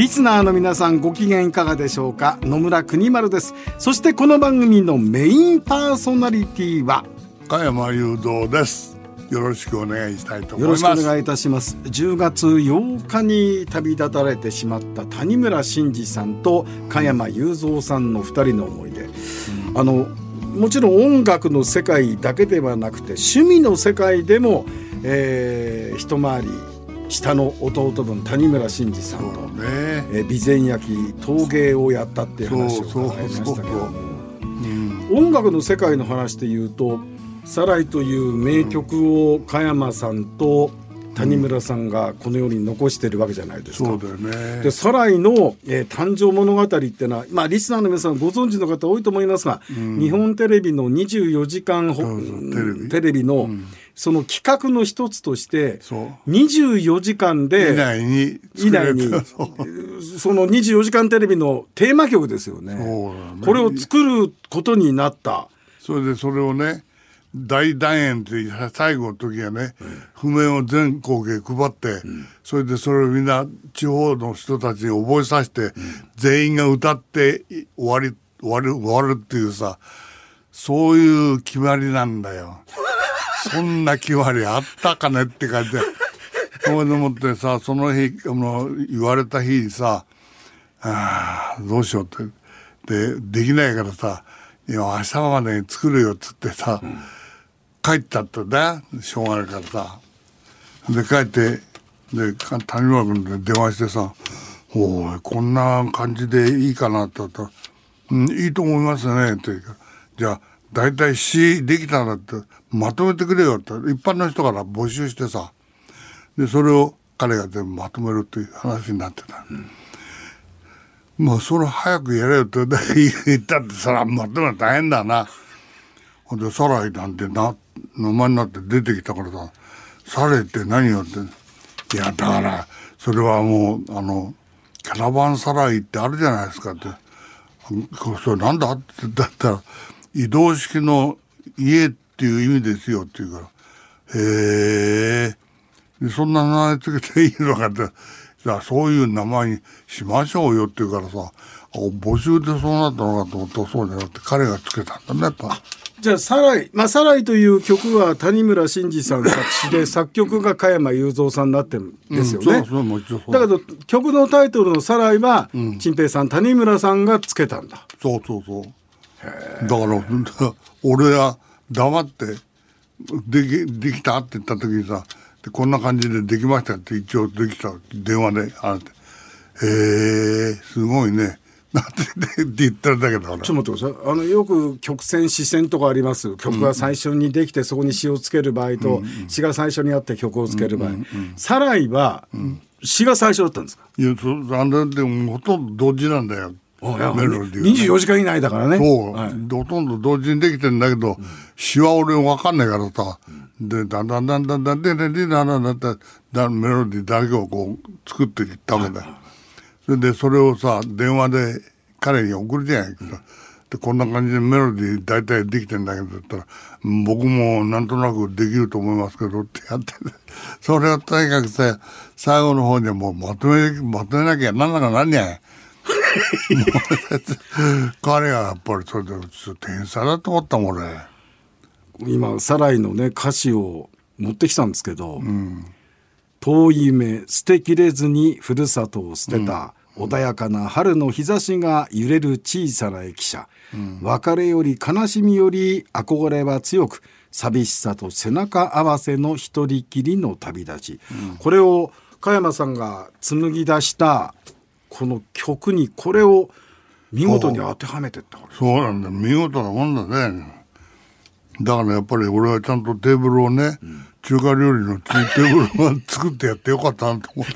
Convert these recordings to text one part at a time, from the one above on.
リスナーの皆さんご機嫌いかがでしょうか？野村国丸です。そしてこの番組のメインパーソナリティは？加山雄三です。よろしくお願いしたいと思よろしくおいます願いいたします。10月8日に旅立たれてしまった谷村新司さんと加山雄三さんの2人の思い出、あのもちろん音楽の世界だけではなくて趣味の世界でも、えー一回り下の弟分谷村新司さんと、そうねえー備前焼き陶芸をやったっていう話を伺いましたけどそうそううん。音楽の世界の話で言うと「サライ」という名曲を加山さんと谷村さんがこのように残してるわけじゃないですか。そうだよね。でサライの、えー誕生物語っていうのは、まあ、リスナーの皆さんご存知の方多いと思いますが、日本テレビの24時間うそうテレビ？テレビの、その企画の一つとしてそう。24時間で以内に以内にその24時間テレビのテーマ曲ですよね。ね。これを作ることになった。それでそれをね大団円っていう最後の時はね、譜面を全校へ配って、それでそれをみんな地方の人たちに覚えさせて、全員が歌ってい終わり終わる終わるっていうさそういう決まりなんだよ。そんな決まりあったかねって感じで。それでもってさその日あの言われた日にさああどうしようって。でできないからさ「いや明日までに作るよ」っつってさ、帰ったってねしょうがないからさ。で帰ってでか谷村君で電話してさ「おいこんな感じでいいかな」って言ったら「うんいいと思いますね」って言うから。じゃあ大体詩できたらってまとめてくれよ」って一般の人から募集してさでそれを彼が全部まとめるっていう話になってた。もうそれ早くやれよって言ったってそれはまとめ大変だな。ほんで、サライなんてな、名前になって出てきたからさ、サライって何よって。いや、だから、それはもう、あの、キャラバンサライってあるじゃないですかって。こそれなんだってだったら、移動式の家っていう意味ですよって言うから、へえ。でそんな名前つけていいのかって、じゃあそういう名前にしましょうよって言うからさ、あ募集でそうなったのかと思ったらそうじゃなくて彼がつけたんだね、やっぱ。じゃあ「サライ」まあ「サライ」という曲は谷村新司さん作詞で作曲が加山雄三さんになってるんですよね。うんそうそうそうだけど曲のタイトルの「サライは」陳平さん谷村さんがつけたんだ。そうそうそう。だから、俺は黙って、でき、できたって言った時にさ、でこんな感じでできましたって一応できた電話で、あなた、へえ、すごいね。なんて言ったんだけど、俺。ちょっと待ってください。あのよく曲線詞線とかあります。曲が最初にできてそこに詞をつける場合と詞が最初にあって曲をつける場合「サライ」は詞が最初だったんですか？いや、そあれでもほとんど同時なんだよ。メロディーが24時間以内だからね。そう、はいほとんど同時にできてんだけど、詩は俺わかんないからさ、で、だんだんだんだんだんで、で、で、だんだんだんだんだんメロディーだけをこう作っていったわけだよ。それで、それをさ、電話で彼に送るじゃないか。で、こんな感じでメロディー大体できてんだけど、ったら、僕もなんとなくできると思いますけどってやってて、それをとにかくさ、最後の方にはもうまとめ、まとめなきゃなんなかなんにゃい。彼はやっぱりそれで天才だと思ったもん俺。今「サライ」のね歌詞を持ってきたんですけど「遠い夢捨てきれずにふるさとを捨てた、穏やかな春の日差しが揺れる小さな駅舎、別れより悲しみより憧れは強く寂しさと背中合わせの一人きりの旅立ち、これを加山さんが紡ぎ出したこの曲にこれを見事に当てはめてったそうなんだ見事なもんだね。だからやっぱり俺はちゃんとテーブルをね、中華料理のテーブルを作ってやってよかったなと思って。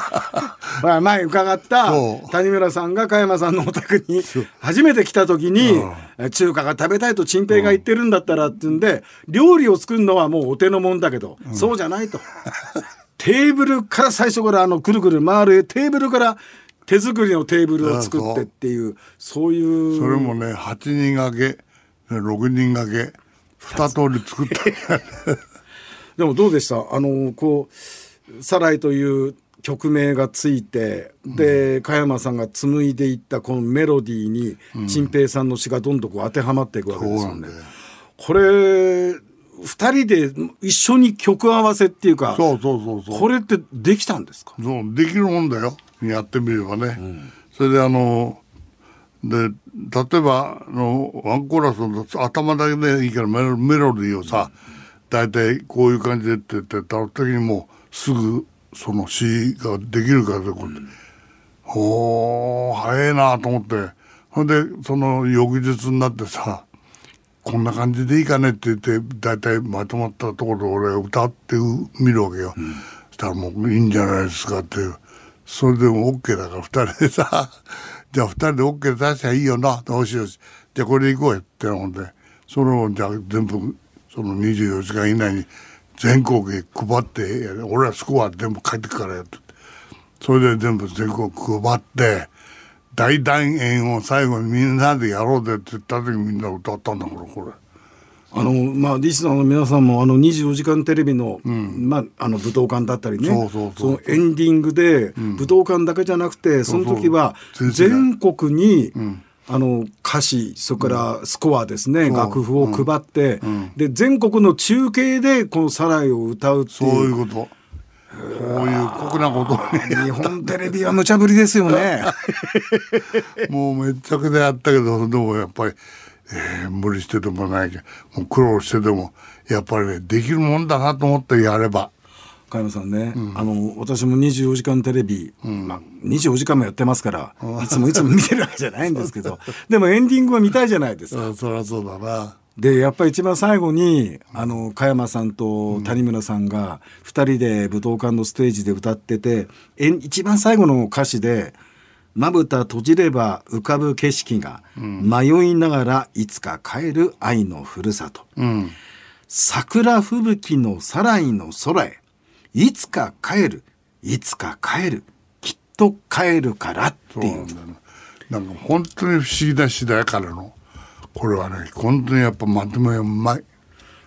まあ前伺った谷村さんが加山さんのお宅に初めて来た時にえ中華が食べたいと陳平が言ってるんだったらってんで料理を作るのはもうお手のもんだけどそうじゃないとテーブルから最初からあのくるくる回るテーブルから手作りのテーブルを作ってっていうそういう。それもね8人掛け6人掛け2通り作った。でもどうでした？あのこう「サライ」という曲名がついてで加山さんが紡いでいったこのメロディーに陳平さんの詩がどんどんこう当てはまっていくわけですよね。これ二人で一緒に曲合わせっていうかそうそうそうそう。これってできたんですか？そうできるもんだよ。やってみればね、それであので例えばあのワンコーラスの頭だけでいいからメロメロディーをさ大体こういう感じでって言ってた時にもうすぐその詩ができるからでこうやって、おー早いなと思って。ほんでその翌日になってさこんな感じでいいかねって言って大体まとまったところで俺が歌ってみるわけよ、そしたらもういいんじゃないですかって。いうそれでも OK だから2人でさ じゃあ2人で OK 出しゃいいよな。よしよし。じゃあこれで行こうよってほんで。それをじゃあ全部その24時間以内に全国へ配って俺はスコア全部書いてくからよって。それで全部全国配って大団円を最後にみんなでやろうぜって言った時にみんな歌ったんだからこれ。あのまあリスナーの皆さんもあの24時間テレビの、まああの武道館だったりね。そうそうそうのエンディングで、武道館だけじゃなくてその時はそうそう全国に、あの歌詞それからスコアですね、楽譜を配って、で全国の中継でこの「サライ」を歌うってそういいううこと。こういう酷なことに。日本テレビは無茶ぶりですよね。もうめっちゃくちゃやったけどでもやっぱり、えー無理してでもないけどもう苦労してでもやっぱりねできるもんだなと思ってやれば。加山さんね、あの私も24時間テレビ、まあ、24時間もやってますから、いつもいつも見てるわけじゃないんですけどでもエンディングは見たいじゃないですか。そ そりゃそうだなでやっぱり一番最後にあの加山さんと谷村さんが2人で武道館のステージで歌っててえん一番最後の歌詞で「まぶた閉じれば浮かぶ景色が、迷いながらいつか帰る愛のふるさと」うん。桜吹雪のさらいの空へいつか帰るいつか帰るきっと帰るからってそういなんか本当に不思議な次第彼のこれはね本当にやっぱまとめがうまい。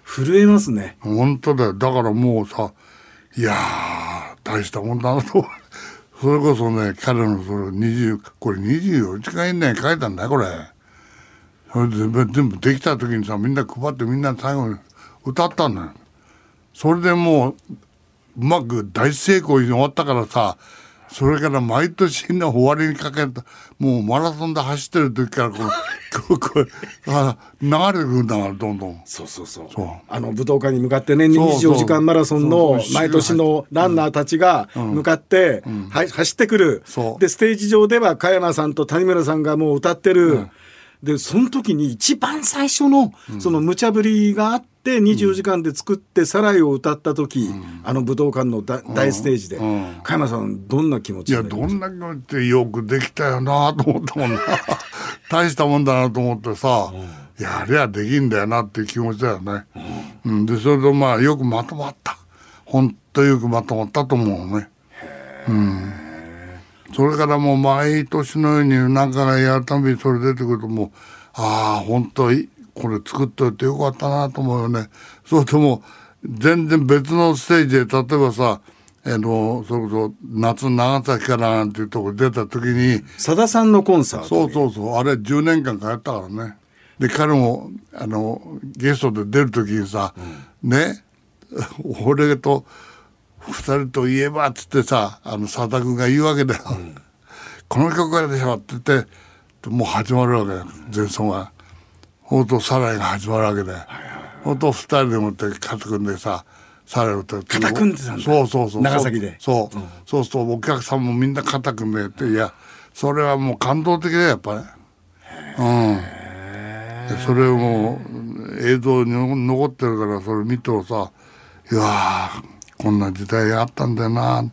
震えますね。本当だよ。だからもうさいやー大したもんだなと。それこそね彼のそれ20これ24時間以内に書いたんだよこれ。それで全部全部できた時にさみんな配ってみんな最後に歌ったんだよ。それでもううまく大成功に終わったからさそれから毎年の終わりにかけたもうマラソンで走ってる時からこう こあ流れてくるんだからどんどん。そうそうそう。そう。あの武道館に向かってねそうそう。24時間マラソンの毎年のランナーたちが向かって、は走ってくる。でステージ上では加山さんと谷村さんがもう歌ってる、でその時に一番最初のその無茶ぶりがあって24時間で作って「サライ」を歌った時、あの武道館のだ大ステージで、うん。加山さんどんな気持ちいやどんな気持ちでよくできたよなと思ったもんな。大したもんだなと思ってさ、やりゃできんだよなっていう気持ちだよね、うん。でそれとまあよくまとまった。本当よくまとまったと思うね。うんそれからもう毎年のように何かやるたびにそれ出てくるともうああ本当にこれ作っといてよかったなと思うよね。そうとも全然別のステージで例えばさあのそれこそ夏長崎からなんていうとこ出た時にさださんのコンサートそうそうそう。あれ10年間通ったからね。で彼もあのゲストで出る時にさ、ね 俺と二人といえばっつってさあの佐田君が言うわけだよ、この曲がでしょって言ってもう始まるわけだよ。前奏が。ほんとサライが始まるわけでほんと二人でもって肩組んでさサライを歌って肩組んでたんだ。そうそうそう。長崎で。そう、そうするとお客さんもみんな肩組んでっていやそれはもう感動的だよやっぱり、うん。でそれをもう映像に残ってるからそれ見てさいやーこんな時代あったんだよな。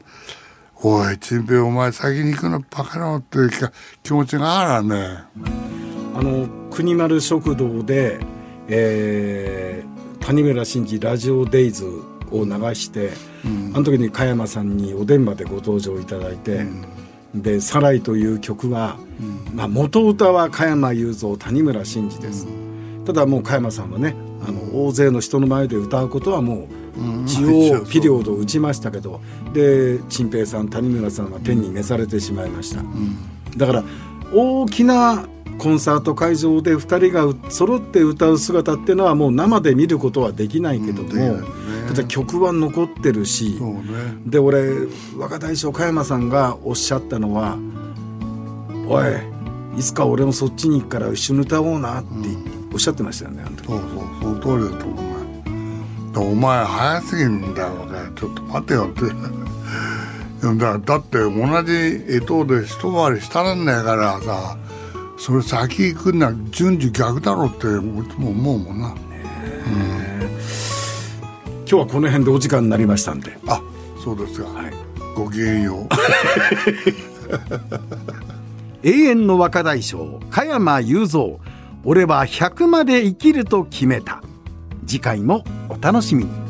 おいチンペイお前先に行くのバカ野郎っていう気持ちがあるね。あの国丸食堂で、えー、谷村新司ラジオデイズを流して、うん、あの時に加山さんにお電話でご登場いただいて、うん。で「サライ」という曲は、うん、まあ、元歌は加山雄三谷村新司です、うん、ただもう加山さんはねあの大勢の人の前で歌うことはもう一応ピリオドを打ちましたけどで陳平さん。谷村さん。は天に召されてしまいました、だから大きなコンサート会場で2人が揃って歌う姿っていうのはもう生で見ることはできないけども、ね、ただ曲は残ってるし、ね、で俺若大将加山さん。がおっしゃったのは「おいいつか俺もそっちに行くから一緒に歌おうな」っておっしゃってましたよね、あの時そうそうその通りだと思うお前早すぎんだよちょっと待てよって。だだって同じ江藤で一回りしたらんねえからさ。それ先行くんな順序逆だろうっても思うもんな、うん、今日はこの辺でお時間になりましたんで。あそうですか、はい、ごきげんよう。永遠の若大将加山雄三。俺は100まで生きると決めた次回もお楽しみに。